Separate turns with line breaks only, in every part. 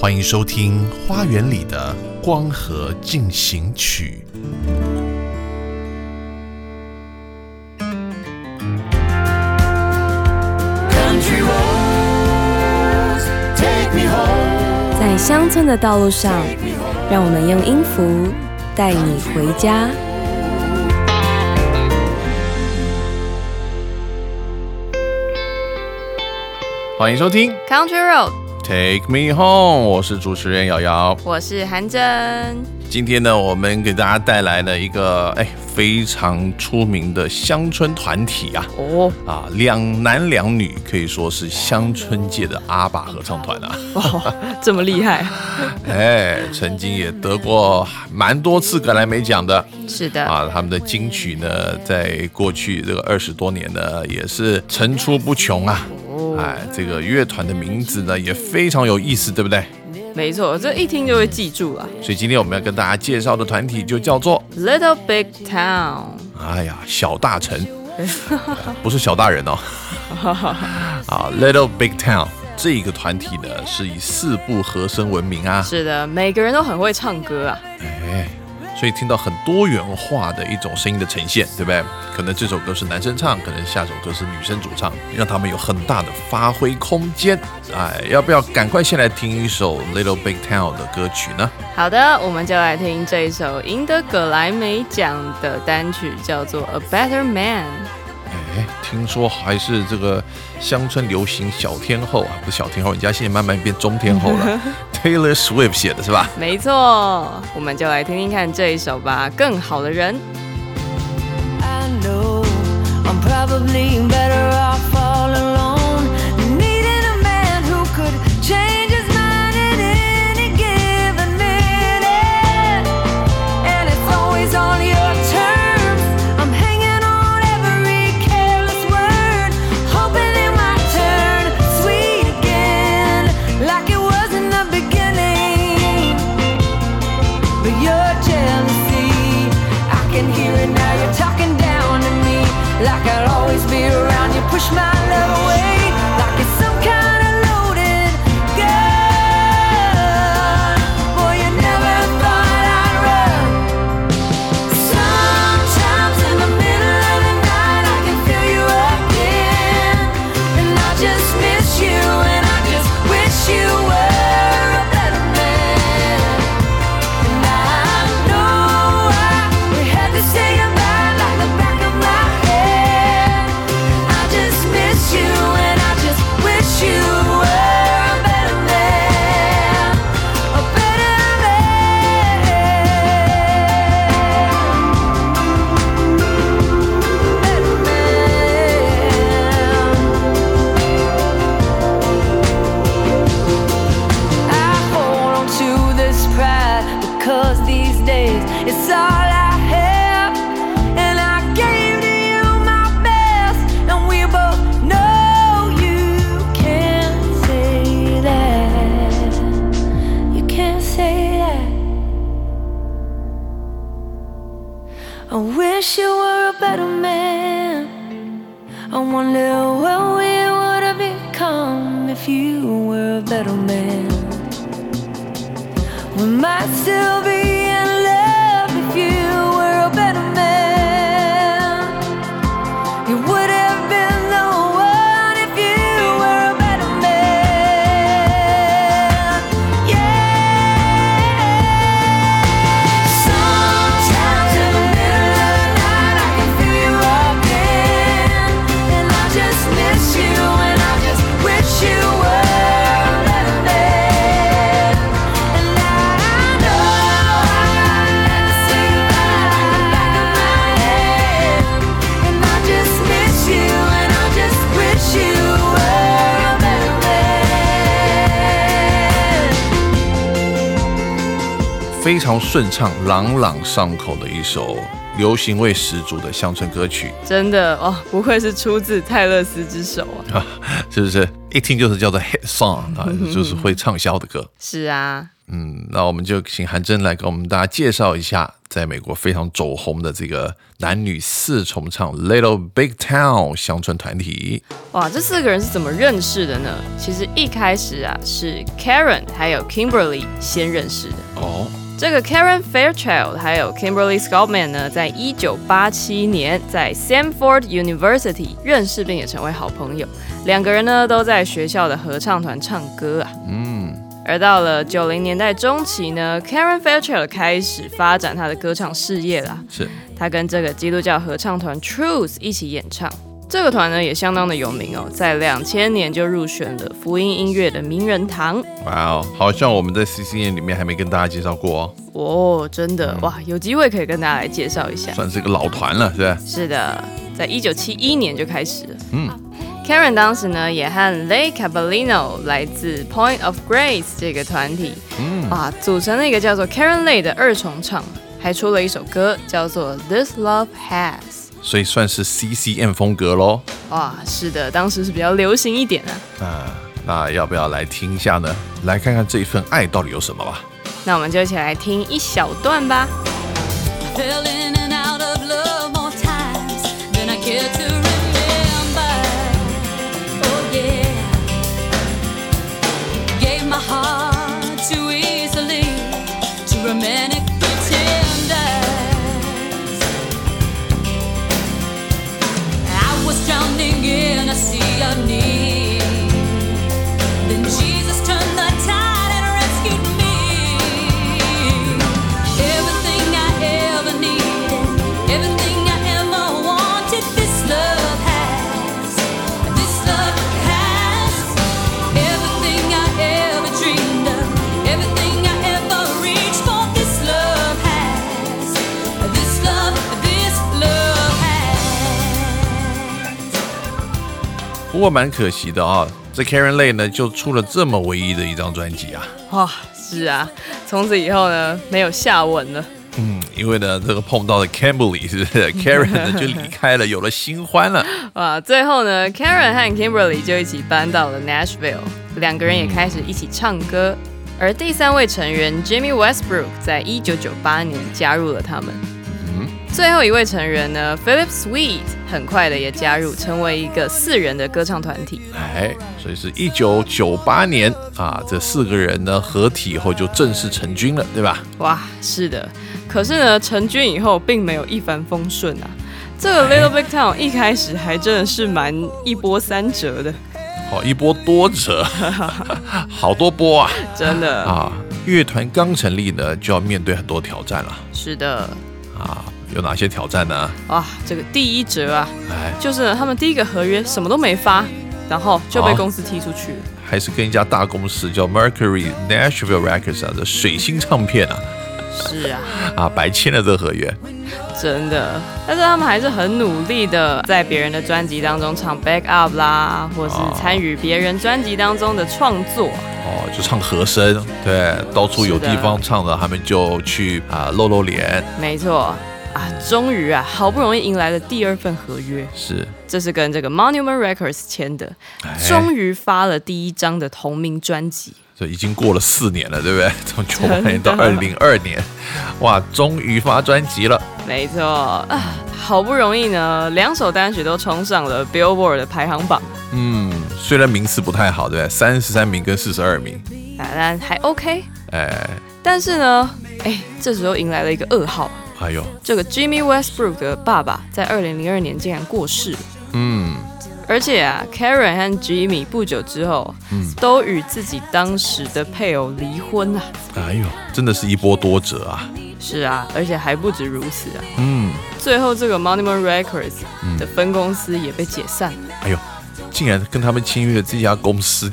欢迎收听《花园里的光合进行曲》。
在乡村的道路上，让我们用音符带你回家。
欢迎收听
Country Road，
Take Me Home，我是主持人瑶瑶。
我是韩真。
今天呢，我们给大家带来了一个哎非常出名的乡村团体啊
哦，
啊，两男两女，可以说是乡村界的阿爸合唱团啊。
哇，这么厉害！
哎，曾经也得过蛮多次格莱美奖的
是的，
啊。他们的金曲呢，在过去这个二十多年呢，也是层出不穷啊。哎，这个乐团的名字呢也非常有意思，对不对？
没错，这一听就会记住了。
所以今天我们要跟大家介绍的团体就叫做
Little Big Town，
哎呀，小大城，不是小大人哦。啊，Little Big Town 这个团体呢，是以四部和声闻名啊。
是的，每个人都很会唱歌啊。
哎，所以听到很多元化的一种声音的呈现，对不对？可能这首歌是男生唱，可能下首歌是女生主唱，让他们有很大的发挥空间。哎，要不要赶快先来听一首 Little Big Town 的歌曲呢？
好的，我们就来听这一首赢得格莱美奖的单曲，叫做《A Better Man》。
哎，听说还是这个乡村流行小天后啊，不是小天后，人家现在慢慢变中天后了。Taylor Swift 写的是吧？
没错，我们就来听听看这一首吧，《更好的人》。
I know I'm probably
常顺畅、朗朗上口的一首流行味十足的乡村歌曲，
真的哦，不愧是出自泰勒斯之手啊！
是不是？一听就是叫做 hit song 啊，就是会畅销的歌。
是啊，
嗯，那我们就请韩真来给我们大家介绍一下，在美国非常走红的这个男女四重唱 Little Big Town 乡村团体。
哇，这四个人是怎么认识的呢？其实一开始啊，是 Karen 还有 Kimberly 先认识的。
哦，
这个 Karen Fairchild 还有 Kimberly Scottman 呢，在一九八七年在 Samford University 认识并也成为好朋友。两个人呢都在学校的合唱团唱歌啊。
嗯，
而到了九零年代中期呢，Karen Fairchild 开始发展她的歌唱事业啦。
是
她跟这个基督教合唱团 Truth 一起演唱。这个团呢也相当的有名哦，在两千年就入选了福音音乐的名人堂。
哇哦，好像我们在 CCN 里面还没跟大家介绍过哦，
哦，真的哇，有机会可以跟大家来介绍一下。
算是个老团了，是吧？
是的，在一九七一年就开始了。
嗯
，Karen 当时呢也和 Lay Caballino 来自 Point of Grace 这个团体，
嗯，
啊，组成了一个叫做 Karen Lay 的二重唱，还出了一首歌叫做 This Love Has。
所以算是 CCM 风格喽。
哇，是的，当时是比较流行一点啊。
啊，那要不要来听一下呢？来看看这一份爱到底有什么吧。
那我们就一起来听一小段吧。
In and out of love more times than I care to remember. Oh yeah, gave my heart too easily to romantic again.
不过蛮可惜的啊，这 Karen Lay 呢就出了这么唯一的一张专辑啊。
哇，是啊，从此以后呢，没有下文了。
嗯，因为呢，这个碰到了 Kimberly 是不是？Karen 呢就离开了，有了新欢了。
哇，最后呢，Karen 和 Kimberly 就一起搬到了 Nashville，两个人也开始一起唱歌。而第三位成员 Jimmy Westbrook 在一九九八年加入了他们。最后一位成员呢，Philip Sweet 很快的也加入，成为一个四人的歌唱团体。
哎，所以是一九九八年啊，这四个人呢合体以后就正式成军了，对吧？
哇，是的。可是呢，成军以后并没有一帆风顺啊。这个 Little Big Town 一开始还真的是蛮一波三折的，
好，一波多折，好多波啊！
真的。
啊，乐团刚成立呢，就要面对很多挑战了
是的，
啊。有哪些挑战呢？
啊，这个第一折啊，
哎，
就是他们第一个合约什么都没发，然后就被
哦
公司踢出去了。
还是跟一家大公司叫 Mercury Nashville Records 啊的水星唱片啊
是啊，
啊白签了这个合约。
真的。但是他们还是很努力的，在别人的专辑当中唱 back up 啦，或是
哦
参与别人专辑当中的创作。
哦，就唱和声，对，到处有地方唱的，他们就去啊露露脸，
没错啊，终于啊，好不容易迎来了第二份合约，
是，
这是跟这个 Monument Records 签的，
哎
终于发了第一张的同名专辑。
这已经过了四年了，对不对？从九八年到二零二年，哇，终于发专辑了。
没错啊，好不容易呢，两首单曲都冲上了 Billboard 的排行榜，
嗯，虽然名次不太好，对不对？三十三名跟四十二名，
啊，但还 OK。
哎，
但是呢，哎，这时候迎来了一个噩耗，
哎呦，
这个 Jimmy Westbrook 的爸爸在二零零二年竟然过世了。
嗯，
而且啊，Karen 和 Jimmy 不久之后，
嗯
都与自己当时的配偶离婚啊。
哎呦，真的是一波多折啊。
是啊，而且还不止如此啊，
嗯，
最后这个 Monument Records 的分公司也被解散了。
哎呦，竟然跟他们签约的这家公司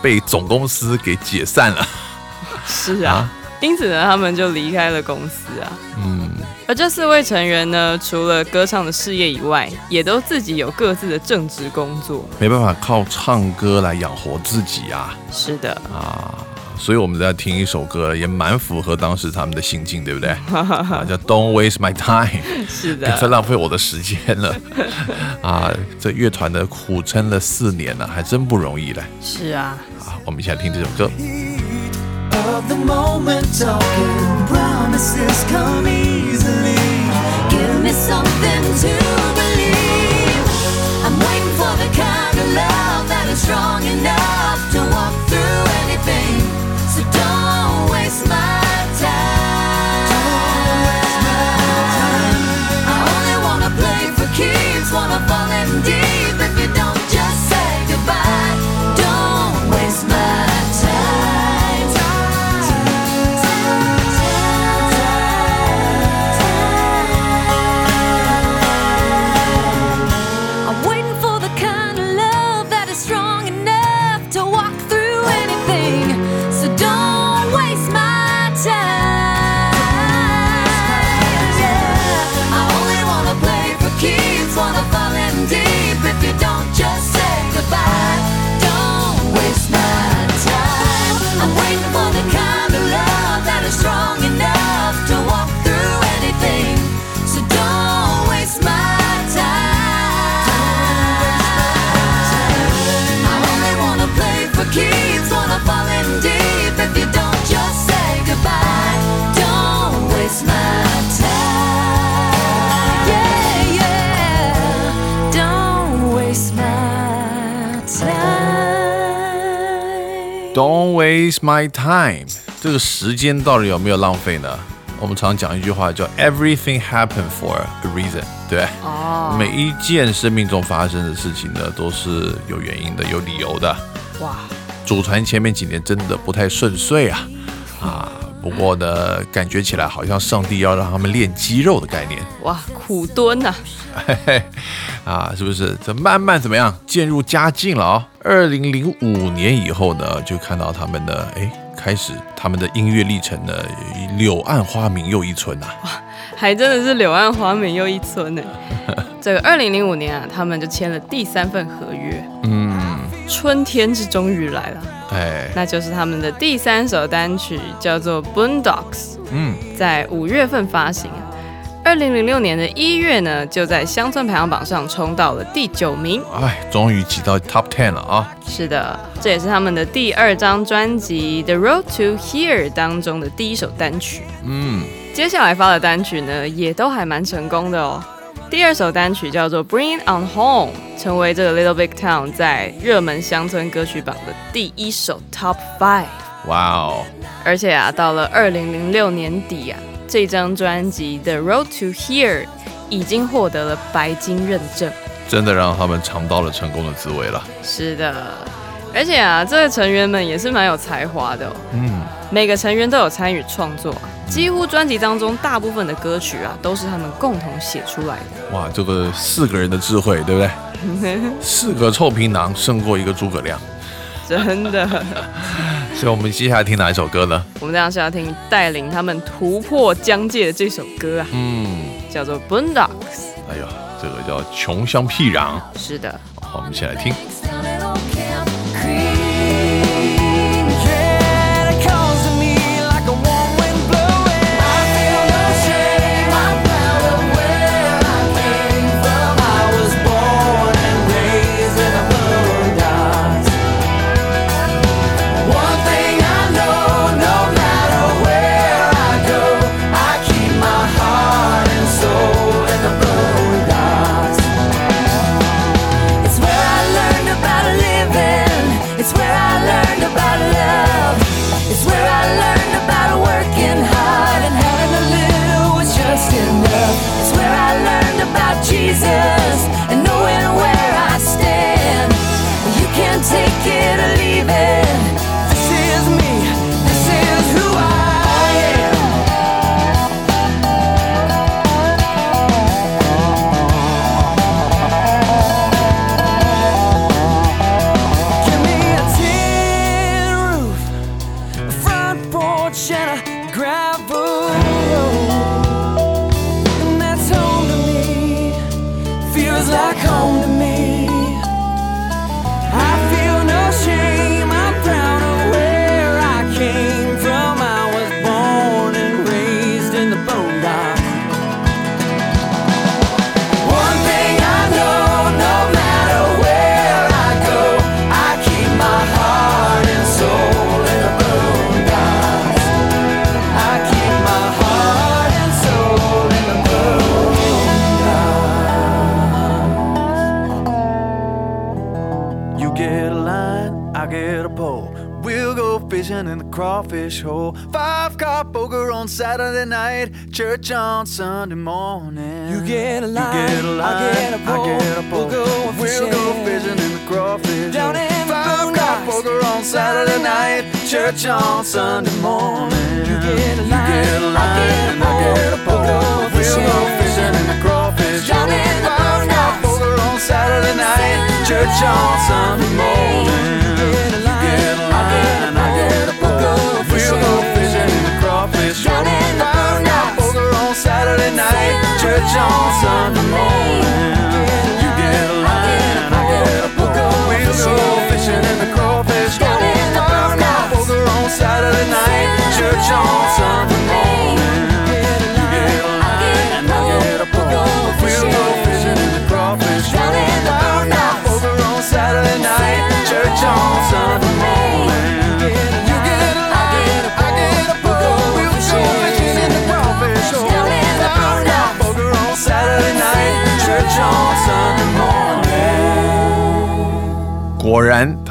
被总公司给解散了。
是啊，因此呢，他们就离开了公司啊。
嗯，
而这四位成员呢，除了歌唱的事业以外，也都自己有各自的正职工作。
没办法靠唱歌来养活自己啊
是的，
啊，所以我们在听一首歌，也蛮符合当时他们的心境，对不对？啊，叫 Don't waste my time，
是的，
浪费我的时间了。啊，这乐团的苦撑了四年了，还真不容易嘞。
是啊。
啊，我们一起来听这首歌。
Of the moment talking promises come easily
Give me something to believe. I'm waiting for the kind of love that is strong enough waste my time，
这个时间到底有没有浪费呢？我们常讲一句话叫 “Everything happen for a reason”，对？
哦，
每一件生命中发生的事情呢，都是有原因的、有理由的。
哇，
祖传前面几年真的不太顺遂啊啊！不过呢，感觉起来好像上帝要让他们练肌肉的概念，
哇，苦蹲呐、
嘿嘿，啊，是不是？这慢慢怎么样渐入佳境了啊、二零零五年以后呢，就看到他们的，哎，开始他们的音乐历程呢，柳暗花明又一村呐、啊。
还真的是柳暗花明又一村呢。这个二零零五年啊，他们就签了第三份合约，
嗯，
春天是终于来了，
哎，
那就是他们的第三首单曲，叫做《Boondocks》，
嗯，
在五月份发行啊。二零零六年的一月呢，就在乡村排行榜上冲到了第九名。
哎，终于挤到 Top Ten 了啊！
是的，这也是他们的第二张专辑《The Road to Here》当中的第一首单曲。
嗯，
接下来发的单曲呢，也都还蛮成功的哦。第二首单曲叫做《Bring It On Home》，成为这个 Little Big Town 在热门乡村歌曲榜的第一首 Top Five。
哇哦，
而且啊，到了二零零六年底啊，这张专辑《The Road to Here》已经获得了白金认证。
真的让他们尝到了成功的滋味了。
是的，而且啊，这个成员们也是蛮有才华的哦。
嗯，
每个成员都有参与创作啊，几乎专辑当中大部分的歌曲啊，都是他们共同写出来的。
哇，这个四个人的智慧，对不对？四个臭皮囊胜过一个诸葛亮。
真的，
所以我们接下来听哪一首歌呢？
我们这样是要听带领他们突破疆界的这首歌啊，
嗯，
叫做《Boondocks》。
哎呀，这个叫穷乡僻壤。
是的，
好，我们一起来听。
Sunday morning.
You get a
You
line,
get a
I
line,
get a pole.
I get a pole.
We'll go
We'll go
fishing.
fishing in the crawfish
Down in the
Five
boondocks.
poker on Saturday night, church on Sunday morning.
You get a
You
line,
get a
I
line,
get a
I get a
pole. We'll go
We'll go
fishing.
fishing in the crawfish
Down in the
Five
boondocks.
poker on Saturday night, church on Sunday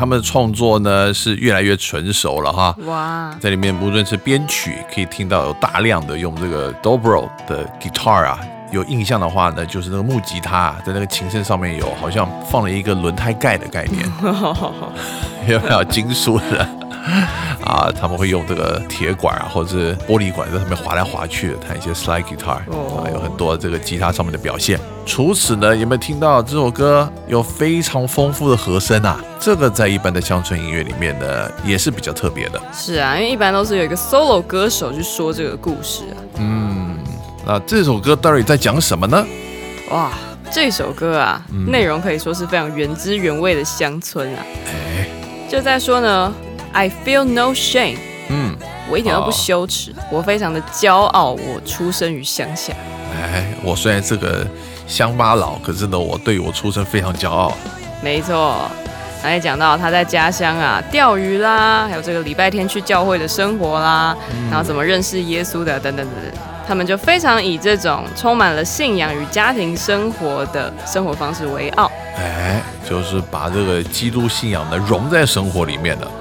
他们的创作呢是越来越成熟了哈。
哇，
在里面无论是编曲，可以听到有大量的用这个 dobro 的 guitar 啊，有印象的话呢，就是那个木吉他啊在那个琴身上面有好像放了一个轮胎盖的概念，有没有金属的？啊，他们会用这个铁管啊，或者是玻璃管在上面划来划去，弹一些 slide guitar，
哦
啊，有很多这个吉他上面的表现。除此呢，有没有听到这首歌有非常丰富的和声啊？这个在一般的乡村音乐里面呢，也是比较特别的。
是啊，因为一般都是有一个 solo 歌手去说这个故事啊。
嗯那这首歌到底在讲什么呢？
哇，这首歌啊，
嗯
内容可以说是非常原汁原味的乡村啊。
哎，
就在说呢，I feel no shame，
嗯，
我一点都不羞耻，我非常的骄傲，我出生于乡下。
哎，我虽然是个乡巴佬，可是呢，我对我出生非常骄傲。
没错，他也讲到他在家乡啊钓鱼啦，还有这个礼拜天去教会的生活啦，然后怎么认识耶稣的等等等等。他们就非常以这种充满了信仰与家庭生活的生活方式为傲。
哎，就是把这个基督信仰呢融在生活里面的啊，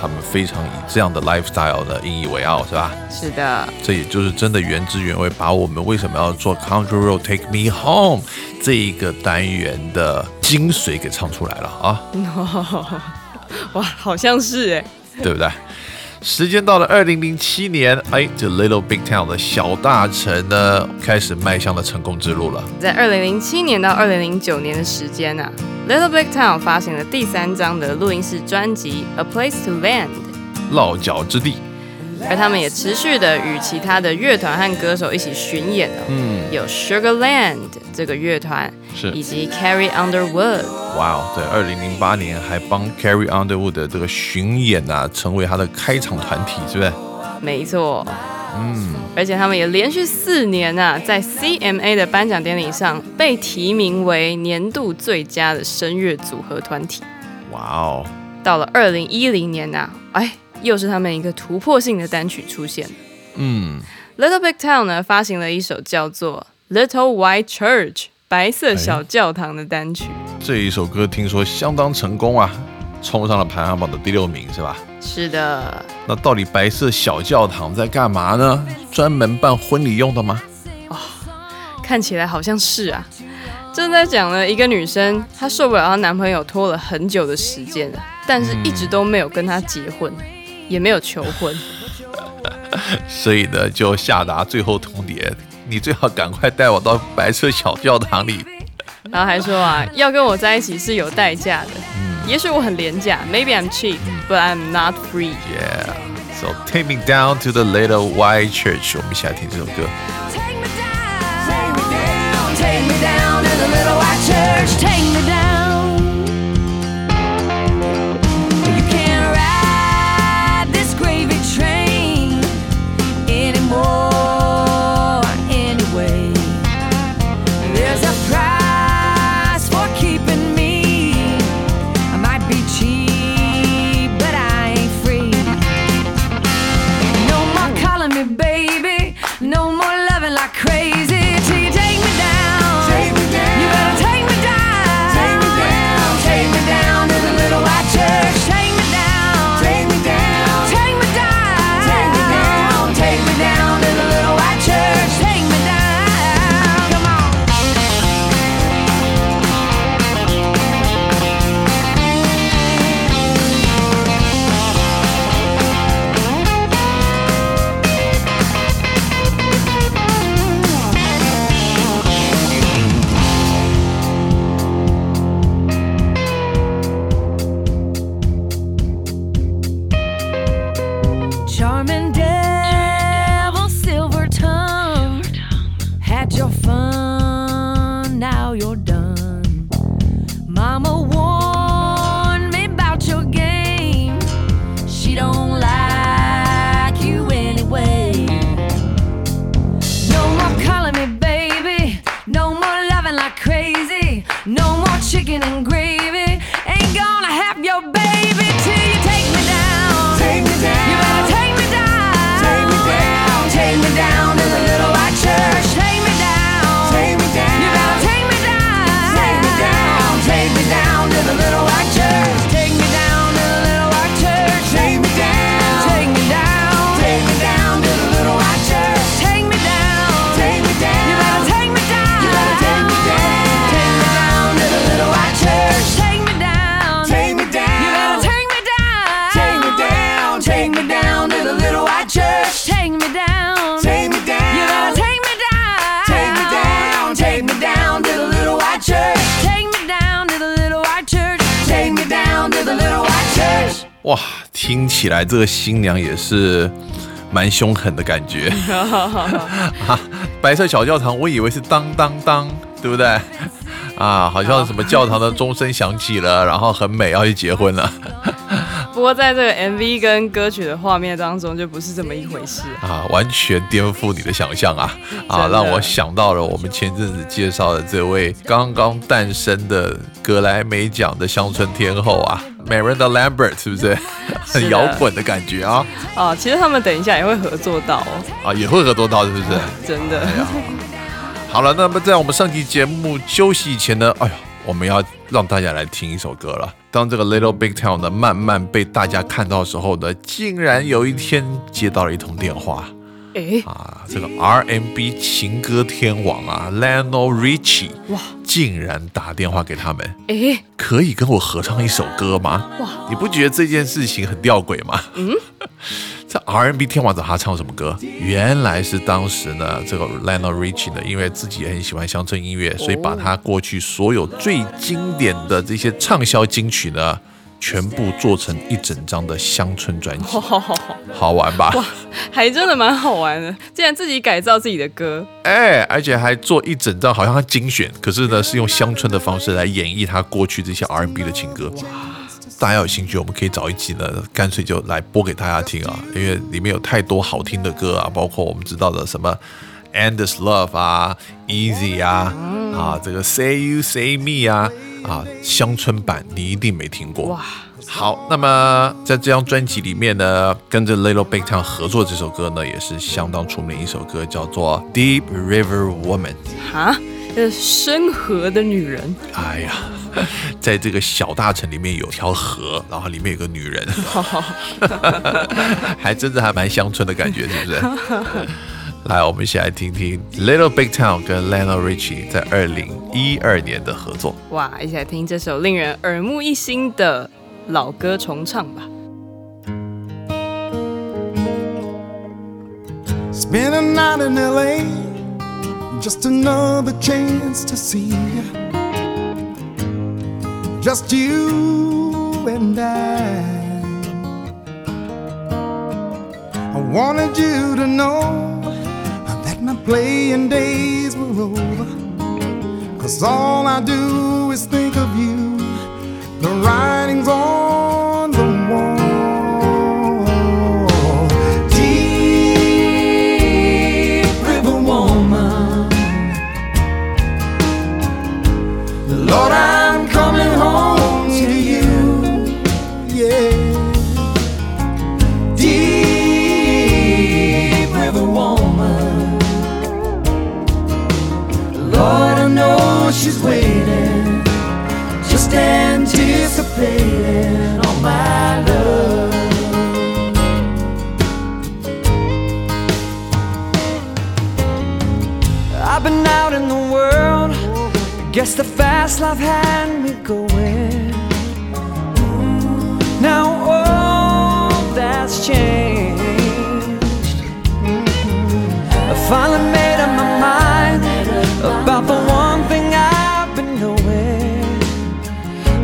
他们非常以这样的 lifestyle 呢引以为傲，是吧？
是的，
这也就是真的原汁原味，把我们为什么要做 Country Road Take Me Home 这一个单元的精髓给唱出来了啊，
哇，好像是哎，
对不对？时间到了二零零七年，哎，这 Little Big Town 的小大城呢，开始迈向了成功之路了。
在二零零七年到二零零九年的时间啊，Little Big Town 发行了第三张的录音室专辑《A Place to Land》。
落脚之地，
而他们也持续的与其他的乐团和歌手一起巡演哦，
嗯，
有 Sugarland 这个乐团，
是。
以及 Carrie Underwood，
哇哦，在二零零八年还帮 Carrie Underwood 的这个巡演啊，成为他的开场团体，是不是？
没错，
嗯，
而且他们也连续四年啊，在 CMA 的颁奖典礼上被提名为年度最佳的声乐组合团体。
哇哦，
到了二零一零年呐、哎，又是他们一个突破性的单曲出现。
嗯
，Little Big Town 呢发行了一首叫做《Little White Church》白色小教堂的单曲。
这一首歌听说相当成功啊，冲上了排行榜的第六名，是吧？
是的，
那到底白色小教堂在干嘛呢？专门办婚礼用的吗？
哦看起来好像是啊。正在讲了，一个女生她受不了她男朋友拖了很久的时间了，但是一直都没有跟他结婚，也没有求婚。
所以呢，就下达最后通牒，你最好赶快带我到白色小教堂里。
然后还说啊，要跟我在一起是有代价的。嗯也许我很廉价，Maybe I'm cheap, but I'm not free。
Yeah, so take me down to the little white church。我们一起来听这首歌。
Take me down, take me down to the little white church. Take me down.
听起来这个新娘也是蛮凶狠的感觉。啊，白色小教堂，我以为是当当当，对不对？啊，好像什么教堂的钟声响起了，然后很美，要去结婚了
不过在这个 MV 跟歌曲的画面当中，就不是这么一回事。
啊，完全颠覆你的想象啊！啊，让我想到了我们前阵子介绍的这位刚刚诞生的格莱美奖的乡村天后啊，Miranda Lambert，是不是？很摇滚的感觉啊！
哦，其实他们等一下也会合作到哦，
啊，也会合作到，是不是？
真的。
好了，那么在我们上期节目休息以前呢，哎呦，我们要让大家来听一首歌了。当这个 Little Big Town 呢慢慢被大家看到的时候呢，竟然有一天接到了一通电话。
哎，
啊，这个 R&B 情歌天王啊，Lionel Richie，
哇。
竟然打电话给他们，
哎，
可以跟我合唱一首歌吗？
哇，
你不觉得这件事情很吊诡吗？嗯，这 R&B 天王找他唱什么歌？原来是当时呢，这个 Lionel Richie 呢，因为自己也很喜欢乡村音乐，所以把他过去所有最经典的这些畅销金曲呢，全部做成一整张的乡村专辑，好玩吧？
还真的蛮好玩的，竟然自己改造自己的歌，
哎，而且还做一整张，好像他精选，可是呢是用乡村的方式来演绎他过去这些 R&B 的情歌。大家有兴趣，我们可以找一集呢，干脆就来播给大家听啊，因为里面有太多好听的歌啊，包括我们知道的什么《Endless Love》啊，《Easy》啊，啊，这个《Say You Say Me》啊，啊，乡村版你一定没听过。
哇，
好，那么在这张专辑里面呢，跟着 Little Big Town 合作这首歌呢，也是相当出名的一首歌，叫做《Deep River Woman》。
哈，这深河的女人，
哎呀，在这个小大城里面有条河，然后里面有个女人，还真的还蛮乡村的感觉，是不是？来，我们一起来听听 Little Big Town 跟 Lionel Richie 在二零一二年的合作。
哇，一起来听这首令人耳目一新的老歌重唱吧。
Spend a night in LA, just another chance to see. Just you and I. I wanted you to know that my playing days were over. Cause all I do is think of you, the writing's on Guess the fast life had me going. Now all that's changed. I finally made up my mind about the one thing I've been knowing.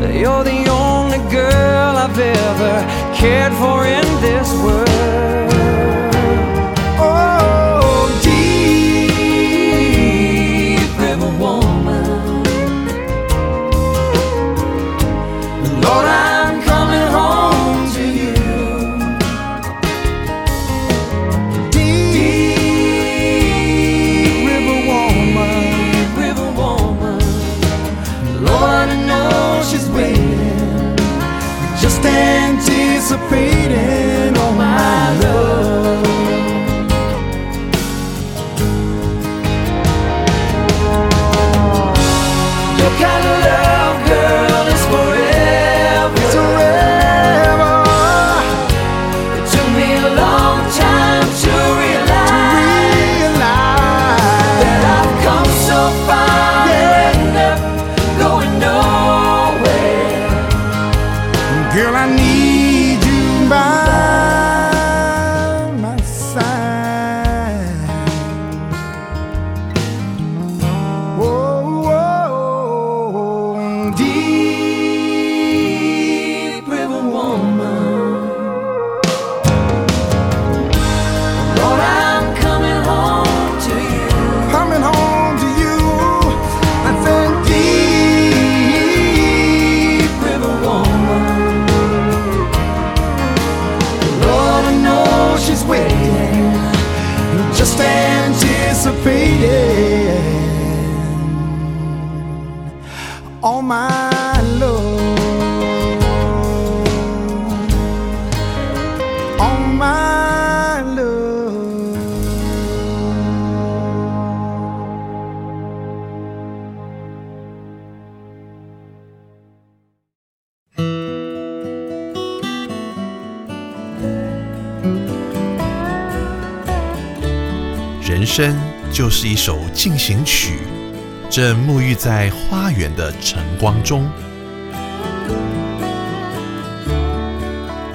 That you're the only girl I've ever cared for in this world.
是一首进行曲，正沐浴在花园的晨光中。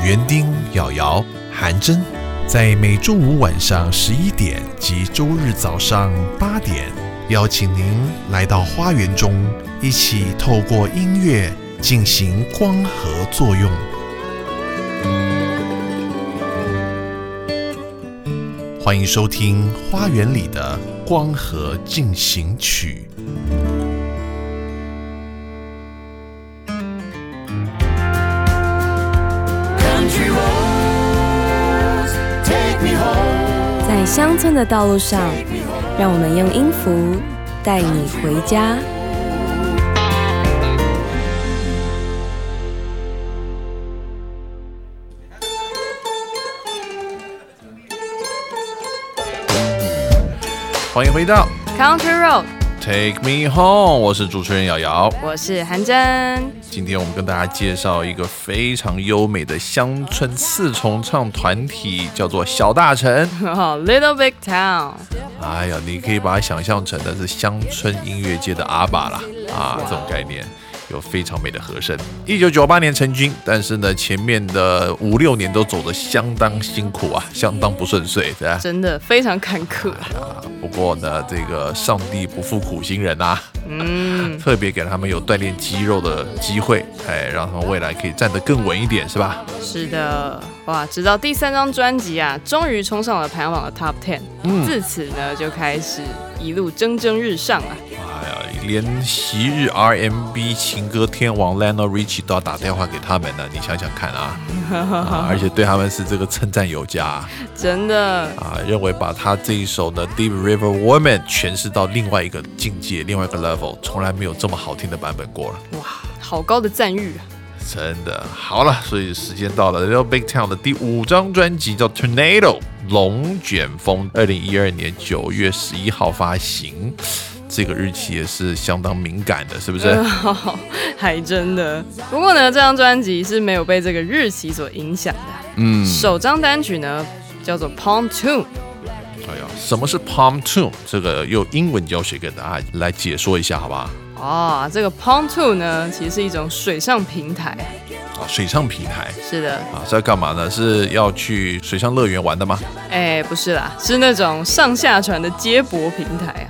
园丁、瑶瑶、韩真，在每周五晚上十一点及周日早上八点，邀请您来到花园中，一起透过音乐进行光合作用。欢迎收听《花园里的光合进行曲》。
在乡村的道路上，让我们用音符带你回家。
欢迎回到
Country
Road，Take Me Home，我是主持人瑶瑶。
我是韩真。
今天我们跟大家介绍一个非常优美的乡村四重唱团体，叫做小大城。
哦，Little Big Town，
哎呀，你可以把它想象成的是乡村音乐界的阿爸啦，啊，这种概念。有非常美的和声。一九九八年成军，但是呢，前面的五六年都走得相当辛苦啊，相当不顺遂，对吧？
真的非常坎坷。
啊，不过呢，这个上帝不负苦心人啊，
嗯，
特别给他们有锻炼肌肉的机会，哎，让他们未来可以站得更稳一点，是吧？
是的，哇，直到第三张专辑啊，终于冲上了排行榜的 Top Ten，、
嗯
自此呢就开始一路蒸蒸日上啊。
哎呀，连昔日 R&B 情歌天王 Lionel Richie 都要打电话给他们呢，你想想看啊，啊 而且对他们是这个称赞有加啊，
真的，
啊认为把他这一首呢 Deep River Woman 诠释到另外一个境界，另外一个 level，从来没有这么好听的版本过了。
哇，好高的赞誉啊！
真的好了，所以时间到了，Little Big Town 的第五张专辑叫《Tornado》龙卷风，二零一二年九月十一号发行。这个日期也是相当敏感的，是不是？
还真的。不过呢，这张专辑是没有被这个日期所影响的。
嗯，
首张单曲呢叫做《Pontoon》，
哎呀，什么是 Palm Tune？这个用英文教学给大家来解说一下，好不好？
哦，这个 Pontoon 呢其实是一种水上平台。
啊，水上平台
是的，
啊，是要干嘛呢？是要去水上乐园玩的吗？
哎，不是啦，是那种上下船的接驳平台啊。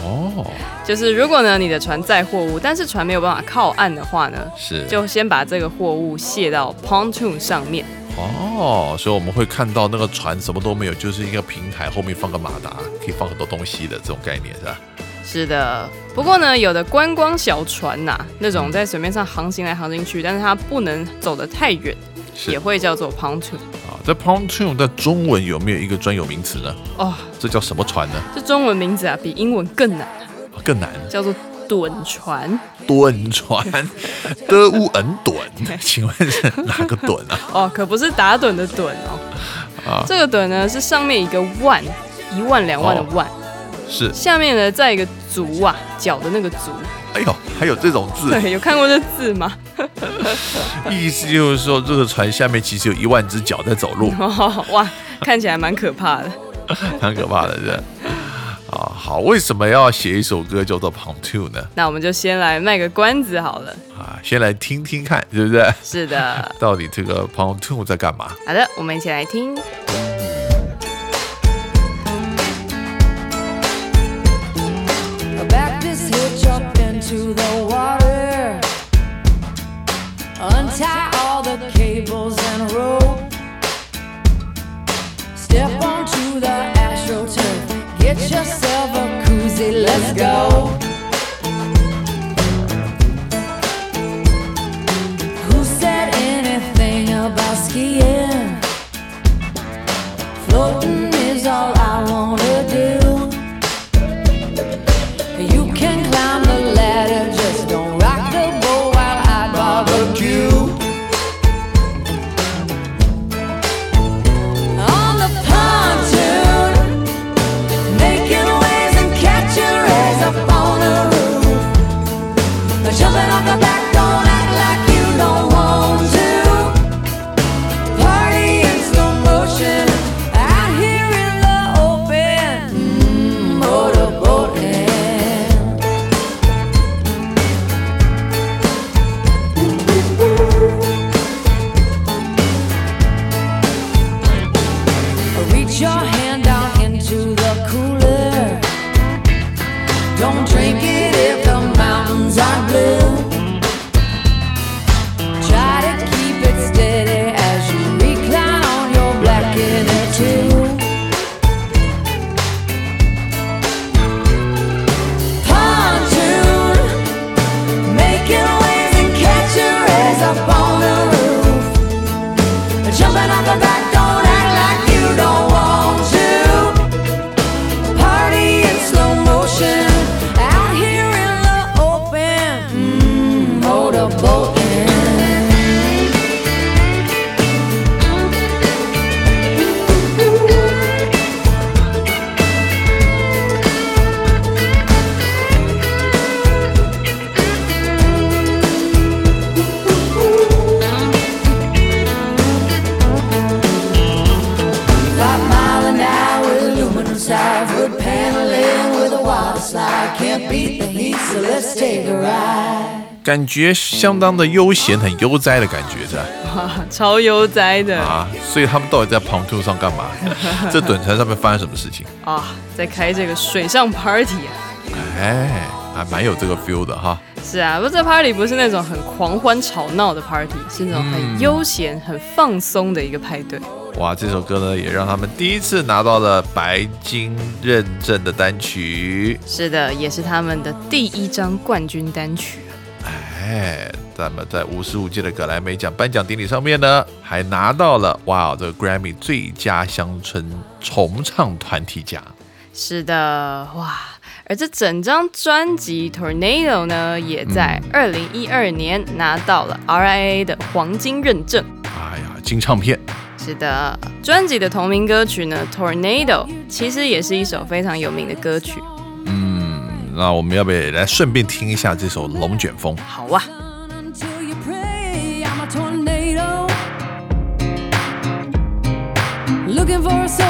哦，
就是如果呢你的船载货物，但是船没有办法靠岸的话呢，
是，
就先把这个货物卸到 pontoon 上面。
哦，所以我们会看到那个船什么都没有，就是一个平台，后面放个马达，可以放很多东西的这种概念，是吧？
是的，不过呢，有的观光小船呐、那种在水面上航行来航行去，但是它不能走得太远，也会叫做 pontoon。
啊，这 pontoon 在中文有没有一个专有名词呢？
哦，
这叫什么船呢？
这中文名字啊比英文更难，
啊更难，
叫做趸船。
趸船，的乌恩趸，请问是哪个趸啊？
哦，可不是打盹的盹哦。
啊
这个盹呢是上面一个万，一万两万的万，
是，
下面呢再一个足啊，脚的那个足。
哎呦，还有这种字，
对，有看过这字吗？
意思就是说，这个船下面其实有一万只脚在走路，
哦，哇，看起来蛮可怕的。
蛮可怕的，是。啊，好，为什么要写一首歌叫做 Pontoon 呢？
那我们就先来卖个关子好了。
啊，先来听听看，对不对？
是的，
到底这个 Pontoon 在干嘛？
好的，我们一起来听。
Go.
觉相当的悠闲，很悠哉的感觉是吧？
超悠哉的啊
啊，所以他们到底在旁兔上干嘛？这短船上面发生什么事情啊？
在开这个水上 party 啊！
哎，还蛮有这个 feel 的哈。
是啊，不过这 party 不是那种很狂欢吵闹的 party，是那种很悠闲、很放松的一个派对。
哇，这首歌呢也让他们第一次拿到了白金认证的单曲。
是的，也是他们的第一张冠军单曲。
哎，咱们在五十五届的格莱美奖颁奖典礼上面呢，还拿到了哇这个 Grammy 最佳乡村重唱团体奖。
是的，哇！而这整张专辑《Tornado》呢，也在二零一二年拿到了 RIA 的黄金认证。
哎呀，金唱片。
是的，专辑的同名歌曲呢，《Tornado》其实也是一首非常有名的歌曲。
那我们要不要来顺便听一下这首《龙卷风》？
好啊。
Looking for a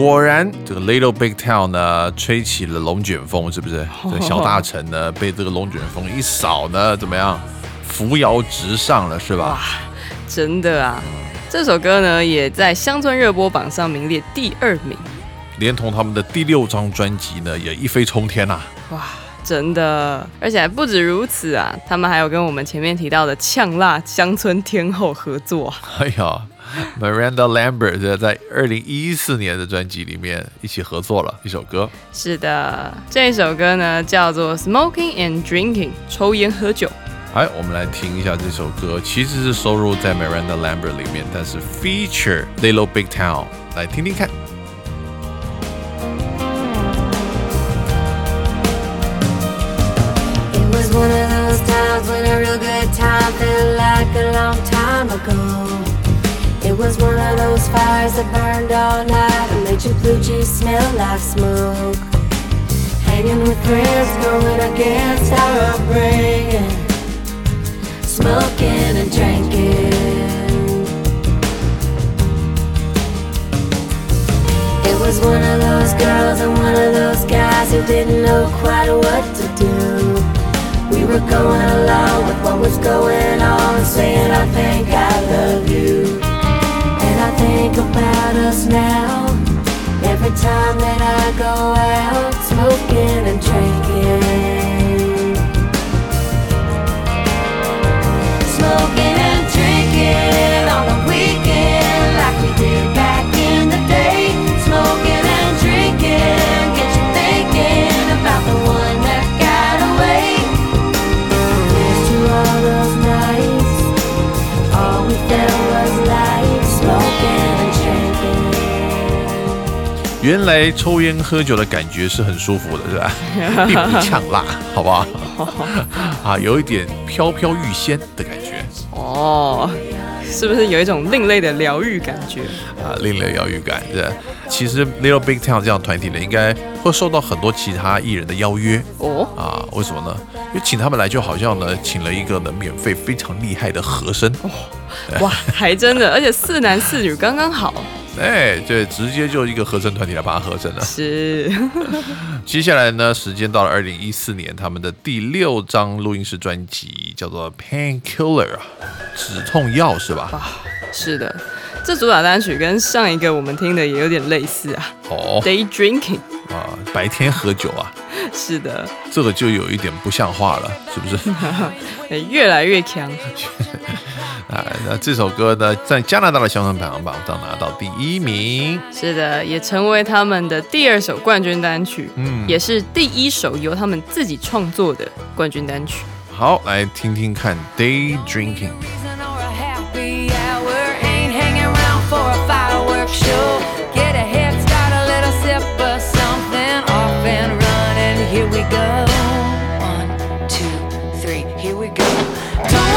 果然，这个 Little Big Town 呢，吹起了龙卷风，是不是？这个 小大臣呢，被这个龙卷风一扫呢，怎么样？扶摇直上了，是吧？
哇真的啊！这首歌呢，也在乡村热播榜上名列第二名。
连同他们的第六张专辑呢，也一飞冲天呐、
哇，真的！而且还不止如此啊，他们还有跟我们前面提到的呛辣乡村天后合作。
哎呀，Miranda Lambert 在二零一四年的专辑里面一起合作了一首歌。
是的，这首歌呢叫做《Smoking and Drinking》，抽烟喝酒。
哎，我们来听一下这首歌，其实是收录在 Miranda Lambert 里面，但是 feature Little Big Town，来听听看。
Was one of those fires that burned all night and made your blue cheese smell like smoke. Hanging with friends, going against our upbringing. Smoking and drinking. It was one of those girls and one of those guys who didn't know quite what to do. We were going along with what was going on, saying, I think I love you. Think about us now. Every time that I go out, smoking and drinking.
原来抽烟喝酒的感觉是很舒服的，是吧？并不呛辣，好不好？啊，有一点飘飘欲仙的感觉
哦，是不是有一种另类的疗愈感觉？
啊，另类疗愈感。对，其实 Little Big Town 这样团体呢，应该会受到很多其他艺人的邀约
哦，
啊。为什么呢？因为请他们来，就好像呢，请了一个呢免费非常厉害的和声。
哇，还真的，而且四男四女刚刚好。
哎，对，直接就一个合成团体来把它合成了。
是，
接下来呢，时间到了二零一四年，他们的第六张录音室专辑叫做《Painkiller》啊，止痛药是吧？
是的，这主打单曲跟上一个我们听的也有点类似啊。
哦
，Day Drinking，
啊，白天喝酒啊，
是的，
这个就有一点不像话了，是不是？
哎越来越强。
啊，那这首歌呢，在加拿大的乡村排行榜上拿到第一名。
是的，也成为他们的第二首冠军单曲，
嗯
也是第一首由他们自己创作的冠军单曲。
好，来听听看《Day Drinking》。
Show. Get a head start, a little sip of something. Off and running, here we go. One, two, three, here we go. Don't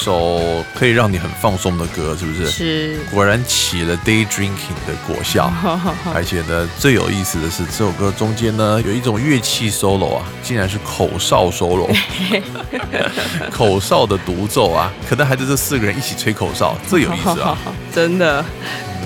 首可以让你很放松的歌，是不是？
是，
果然起了 day drinking 的果效，而且呢，最有意思的是，这首歌中间呢有一种乐器 solo 啊，竟然是口哨 solo，口哨的独奏啊，可能还是这四个人一起吹口哨，最有意思啊。
真的。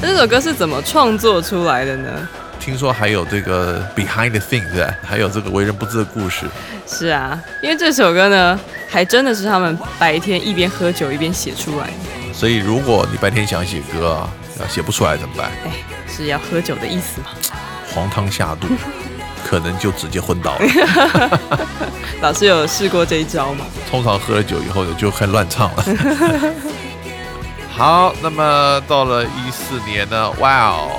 这首歌是怎么创作出来的呢？
听说还有这个 behind the thing 对吧？还有这个为人不知的故事。
是啊，因为这首歌呢，还真的是他们白天一边喝酒一边写出来的。
所以如果你白天想写歌啊，要写不出来怎么办？
哎，是要喝酒的意思吗？
黄汤下肚，可能就直接昏倒了。
老师有试过这一招吗？
通常喝了酒以后就开始乱唱了。好，那么到了一四年呢，哇哦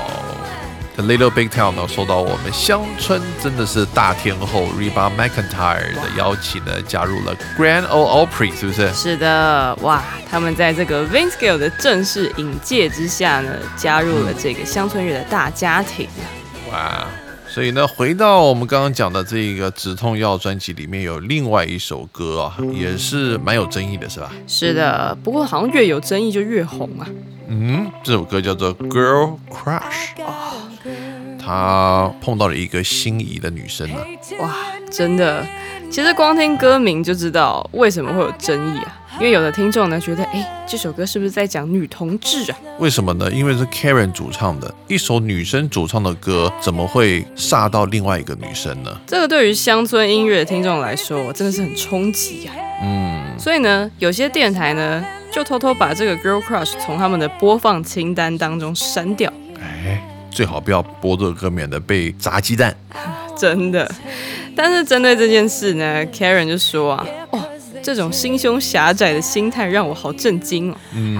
，The Little Big Town 呢受到我们乡村真的是大天后 Reba McEntire 的邀请呢，加入了 Grand Ole Opry，是不是？
是的，哇，他们在这个 Vince Gill 的正式引介之下呢，加入了这个乡村乐的大家庭。
哇！所以呢，回到我们刚刚讲的这个止痛药专辑里面有另外一首歌啊，也是蛮有争议的，是吧？
是的，不过好像越有争议就越红啊。
嗯，这首歌叫做《Girl Crush》，啊他碰到了一个心仪的女生啊。
哇，真的，其实光听歌名就知道为什么会有争议啊。因为有的听众呢觉得，哎，这首歌是不是在讲女同志啊？
为什么呢？因为是 Karen 主唱的一首女生主唱的歌，怎么会煞到另外一个女生呢？
这个对于乡村音乐的听众来说，真的是很冲击啊。
嗯，
所以呢，有些电台呢就偷偷把这个 Girl Crush 从他们的播放清单当中删掉，
哎，最好不要播这个歌，免得被砸鸡蛋。
真的。但是针对这件事呢，Karen 就说啊，哦，这种心胸狭窄的心态让我好震惊哦。
嗯，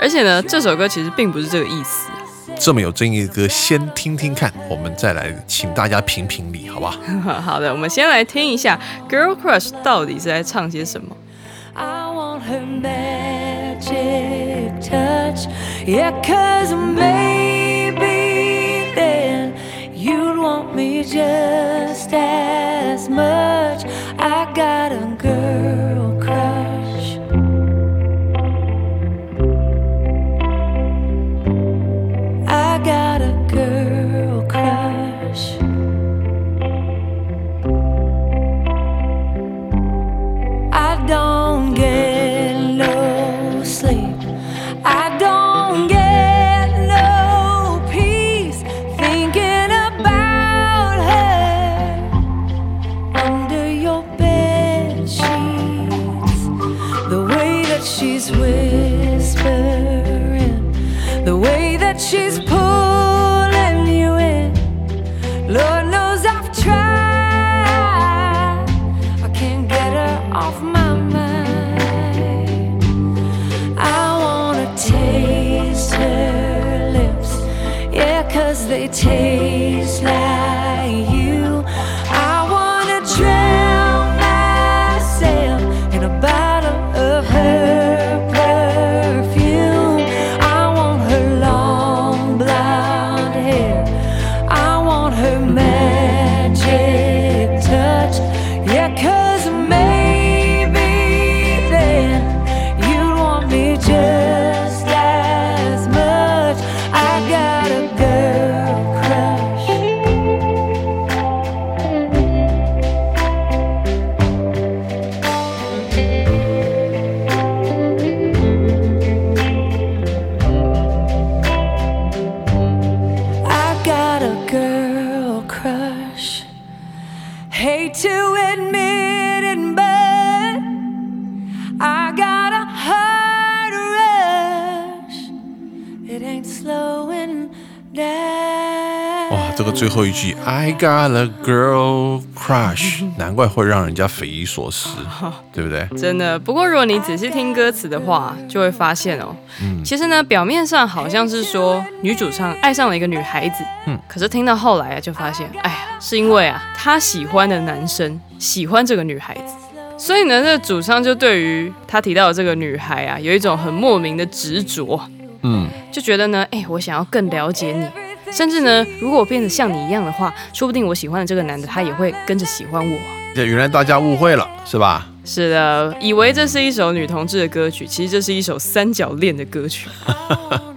而且呢，这首歌其实并不是这个意思。
这么有争议的歌，先听听看，我们再来请大家评评理，好吧？
好的，我们先来听一下 Girl Crush 到底是在唱些什么。
I want her magic touch. Yeah, cause you'd want me just as much. I got a girl crush.
这个最后一句 I got a girl crush，难怪会让人家匪夷所思，对不对？
真的。不过如果你仔细听歌词的话，就会发现哦，其实呢，表面上好像是说女主唱爱上了一个女孩子，嗯，可是听到后来啊，就发现，哎呀，是因为啊，她喜欢的男生喜欢这个女孩子。所以呢，这个主唱就对于他提到的这个女孩啊，有一种很莫名的执着，
嗯，
就觉得呢，哎，我想要更了解你，甚至呢，如果我变得像你一样的话，说不定我喜欢的这个男的他也会跟着喜欢我。
这原来大家误会了，是吧？
是的，以为这是一首女同志的歌曲，其实这是一首三角恋的歌曲。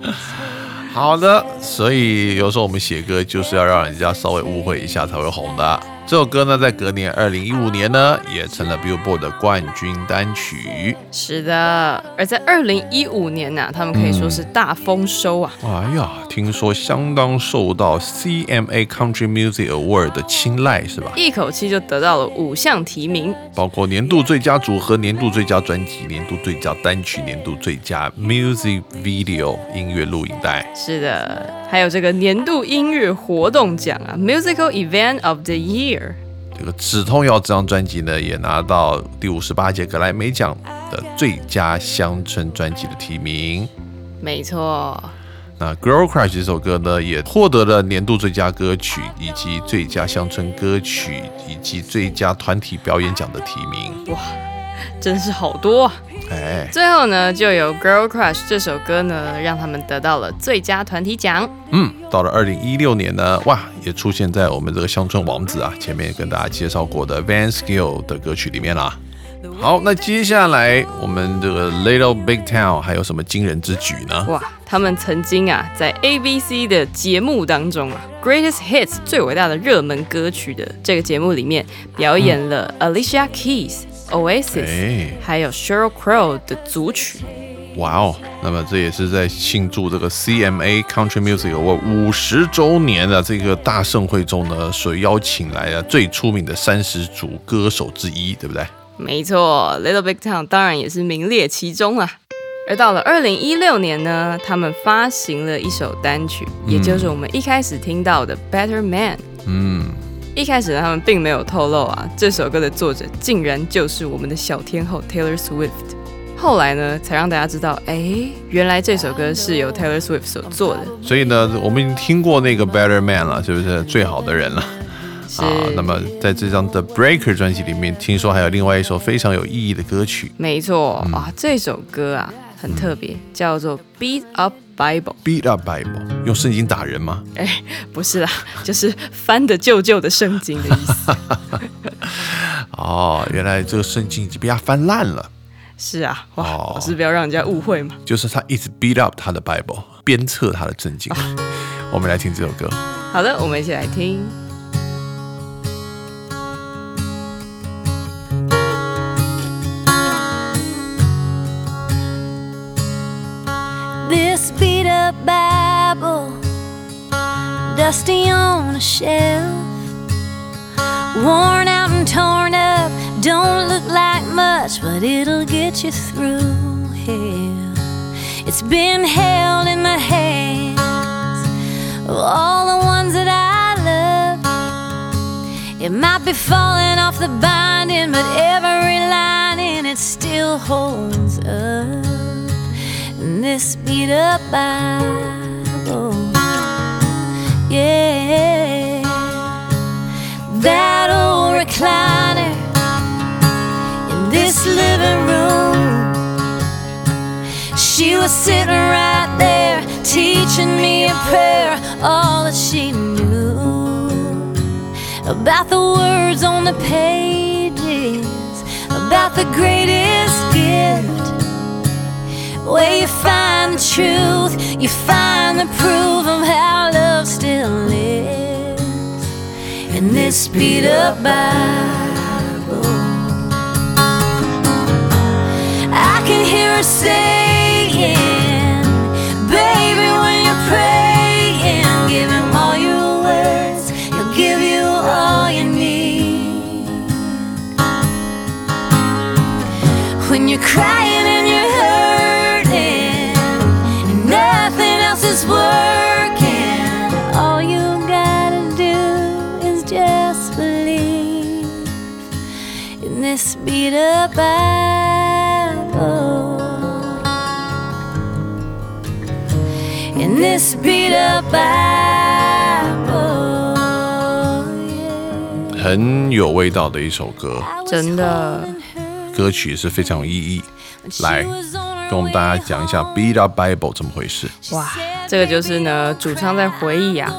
好的，所以有时候我们写歌就是要让人家稍微误会一下才会红的。这首歌呢，在隔年二零一五年呢，也成了 Billboard 的冠军单曲。
是的，而在二零一五年呢、他们可以说是大丰收啊。
哎呀，听说相当受到 CMA Country Music Award 的青睐，是吧？
一口气就得到了五项提名，
包括年度最佳组合、年度最佳专辑、年度最佳单曲、年度最佳 Music Video 音乐录影带。
是的，还有这个年度音乐活动奖啊，Musical Event of the Year。
这个《止痛药》这张专辑呢，也拿到第五十八届格莱美奖的最佳乡村专辑的提名。
没错，
那《Girl Crush》这首歌呢，也获得了年度最佳歌曲，以及最佳乡村歌曲，以及最佳团体表演奖的提名。
哇真是好多啊。
哎，
最后呢，就有《Girl Crush》这首歌呢，让他们得到了最佳团体奖。
嗯，到了二零一六年呢，哇，也出现在我们这个乡村王子啊前面跟大家介绍过的 Van Skill 的歌曲里面啦。好，那接下来我们这个 Little Big Town 还有什么惊人之举呢？
哇，他们曾经啊，在 ABC 的节目当中啊，《Greatest Hits》最伟大的热门歌曲的这个节目里面，表演了 Alicia Keys、Oasis，、
哎
还有 Sheryl Crow 的组曲。
哇哦，那么这也是在庆祝这个 CMA Country Music Award 五十周年的这个大盛会中呢，所邀请来的最出名的三十组歌手之一，对不对？
没错，Little Big Town 当然也是名列其中啦。而到了二零一六年呢，他们发行了一首单曲，也就是我们一开始听到的《Better Man》。
嗯，
一开始，他们并没有透露啊，这首歌的作者竟然就是我们的小天后 Taylor Swift。后来呢，才让大家知道，哎，原来这首歌是由 Taylor Swift 所做的。
所以呢，我们已经听过那个 Better Man 了，是不是最好的人了？啊，那么在这张 The Breaker 专辑里面，听说还有另外一首非常有意义的歌曲
没错啊，这首歌啊很特别，叫做《Beat Up Bible》。
《Beat Up Bible》，用圣经打人吗？
哎，不是啦，就是翻的旧旧的圣经的意思。
哦，原来这个圣经已经被他翻烂了，
是啊，哇，
哦
我是不要让人家误会嘛。
就是他一直 beat up 他的 Bible，鞭策他的圣经。我们来听这首歌。
好的，我们一起来听。
Bible, dusty on a shelf, worn out and torn up, don't look like much, but it'll get you through hell. It's been held in the hands of all the ones that I love. It might be falling off the binding, but every line in it still holds up in this beat up Bible. Yeah, that old recliner in this living room. She was sitting right there teaching me a prayer, all that she knew about the words on the pages, about the greatest where you find the truth, you find the proof of how love still lives in this beat up Bible. I can hear her saying,
很有味道的一首歌。
真的。
歌曲也是非常有意义。来跟我们大家讲一下 beat up bible 怎么回事。
哇这个就是呢主唱在回忆啊。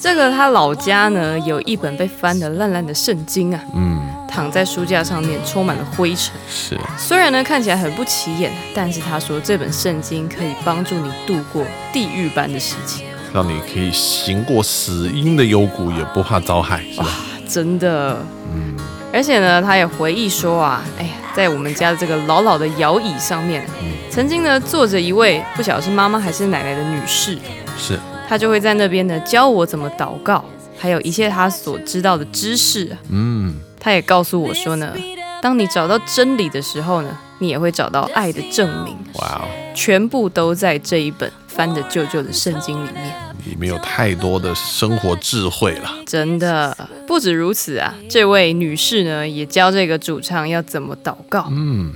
这个他老家呢有一本被翻的烂烂的圣经啊。
嗯。
躺在书架上面充满了灰尘。
是
虽然呢看起来很不起眼，但是他说这本圣经可以帮助你度过地狱般的时期。
让你可以行过死荫的幽谷，也不怕遭害，是吧？
真的，嗯，而且呢，他也回忆说啊，哎呀，在我们家的这个老老的摇椅上面，曾经呢坐着一位不晓得是妈妈还是奶奶的女士，
是
她就会在那边呢教我怎么祷告，还有一些她所知道的知识啊。
嗯，
她也告诉我说呢，当你找到真理的时候呢，你也会找到爱的证明，
哇哦，
全部都在这一本翻的旧旧的圣经里面。
里面有太多的生活智慧了。
真的不止如此啊！这位女士呢，也教这个主唱要怎么祷告。
嗯，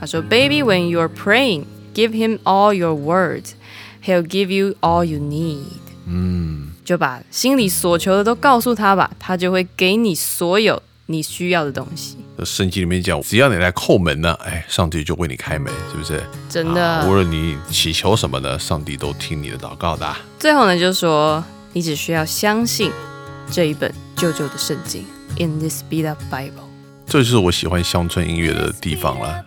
她说：“Baby, when you're praying, give him all your words. He'll give you all you need.”
嗯，
就把心里所求的都告诉他吧，他就会给你所有你需要的东西。
这圣经里面讲，只要你来叩门呢，哎，上帝就为你开门，是不是？
真的。
啊无论你祈求什么呢，上帝都听你的祷告的啊。
最后呢，就说你只需要相信这一本旧旧的圣经。In this beat up Bible，
这就是我喜欢乡村音乐的地方了。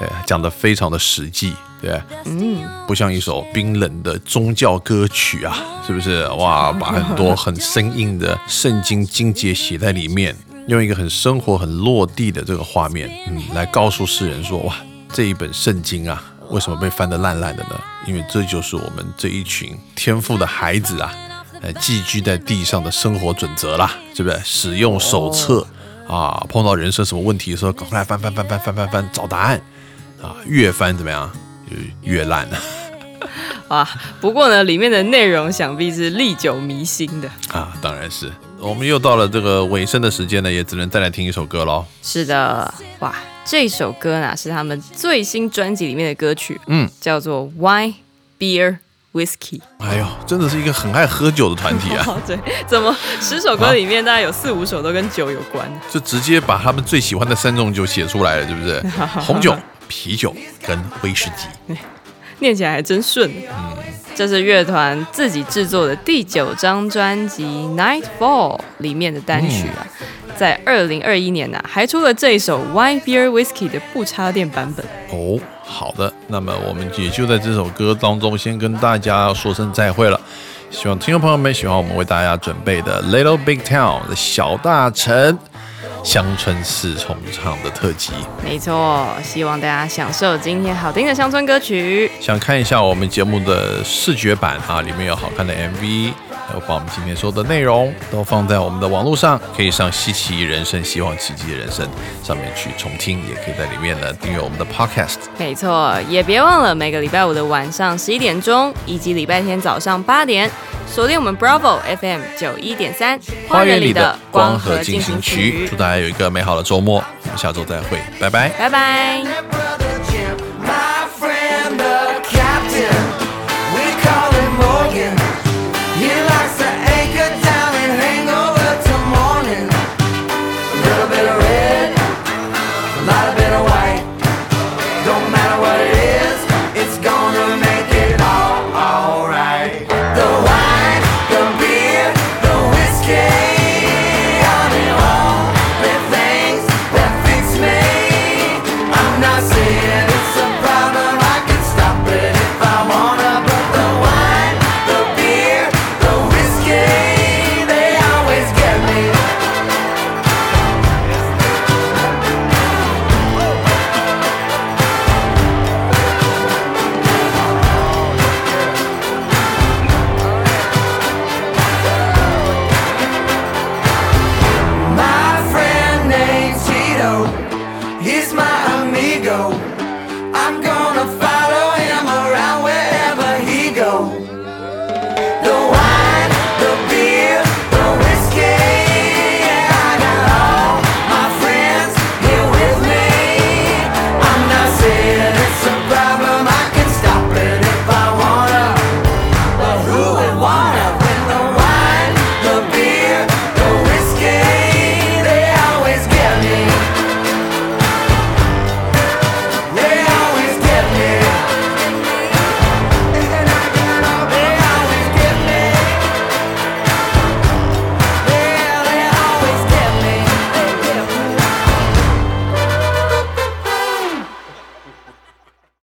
哎，讲的非常的实际，对，
嗯，
不像一首冰冷的宗教歌曲啊，是不是？哇，把很多很生硬的圣经经节写在里面，用一个很生活、很落地的这个画面，嗯，来告诉世人说，哇，这一本圣经啊，为什么被翻得烂烂的呢？因为这就是我们这一群天赋的孩子啊，呃，寄居在地上的生活准则啦，对不对？使用手册。啊，碰到人生什么问题的时候，赶快来翻翻翻翻翻翻翻找答案，啊，越翻怎么样？就越烂。
啊，不过呢，里面的内容想必是历久弥新的。
啊，当然是。我们又到了这个尾声的时间呢，也只能再来听一首歌喽。
是的，哇，这首歌呢是他们最新专辑里面的歌曲，
嗯，
叫做《Wine Beer Whiskey》。
哎呦，真的是一个很爱喝酒的团体啊，
哦，对，怎么十首歌里面大概有四五首都跟酒有关？
就直接把他们最喜欢的三种酒写出来了，是不是？红酒、啤酒跟威士忌。
念起来还真顺。嗯这是乐团自己制作的第九张专辑《Nightfall》里面的单曲啊，在二零二一年呢、还出了这一首《Wine Beer Whiskey》的不插电版本。
哦，好的，那么我们也就在这首歌当中先跟大家说声再会了。希望听众朋友们喜欢我们为大家准备的《Little Big Town》的小大城乡村四重唱的特辑。
没错，希望大家享受今天好听的乡村歌曲。
想看一下我们节目的视觉版啊，里面有好看的 MV，还有把我们今天说的内容都放在我们的网络上，可以上稀奇人生希望奇迹的人生上面去重听，也可以在里面呢订阅我们的 Podcast。
没错，也别忘了每个礼拜五的晚上十一点钟，以及礼拜天早上八点，锁定我们 Bravo FM 九一点三
花园里的光合进行曲，祝大家有一个美好的周末，我们下周再会，拜拜。
拜拜。